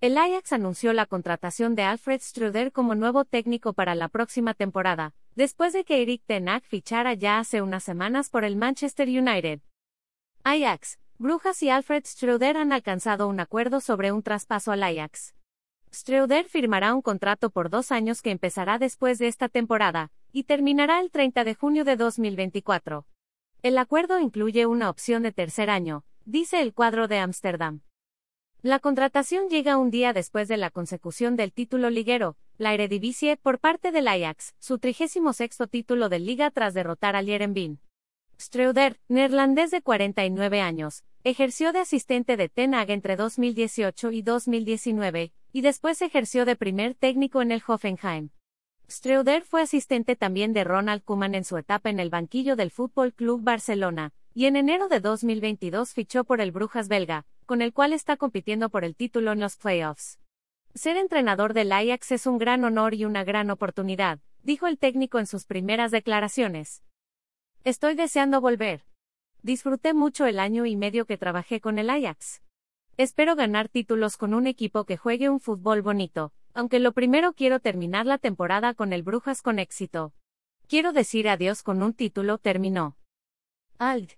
El Ajax anunció la contratación de Alfred Struder como nuevo técnico para la próxima temporada, después de que Eric Ten Hag fichara ya hace unas semanas por el Manchester United. Ajax, Brujas y Alfred Struder han alcanzado un acuerdo sobre un traspaso al Ajax. Struder firmará un contrato por dos años que empezará después de esta temporada, y terminará el 30 de junio de 2024. El acuerdo incluye una opción de tercer año, dice el cuadro de Ámsterdam. La contratación llega un día después de la consecución del título liguero, la Eredivisie, por parte del Ajax, su 36 título de liga tras derrotar al Yerenbin. Streuder, neerlandés de 49 años, ejerció de asistente de Ten Hag entre 2018 y 2019, y después ejerció de primer técnico en el Hoffenheim. Streuder fue asistente también de Ronald Koeman en su etapa en el banquillo del Fútbol Club Barcelona, y en enero de 2022 fichó por el Brujas belga, con el cual está compitiendo por el título en los playoffs. Ser entrenador del Ajax es un gran honor y una gran oportunidad, dijo el técnico en sus primeras declaraciones. Estoy deseando volver. Disfruté mucho el año y medio que trabajé con el Ajax. Espero ganar títulos con un equipo que juegue un fútbol bonito, aunque lo primero quiero terminar la temporada con el Brujas con éxito. Quiero decir adiós con un título, terminó. Ald.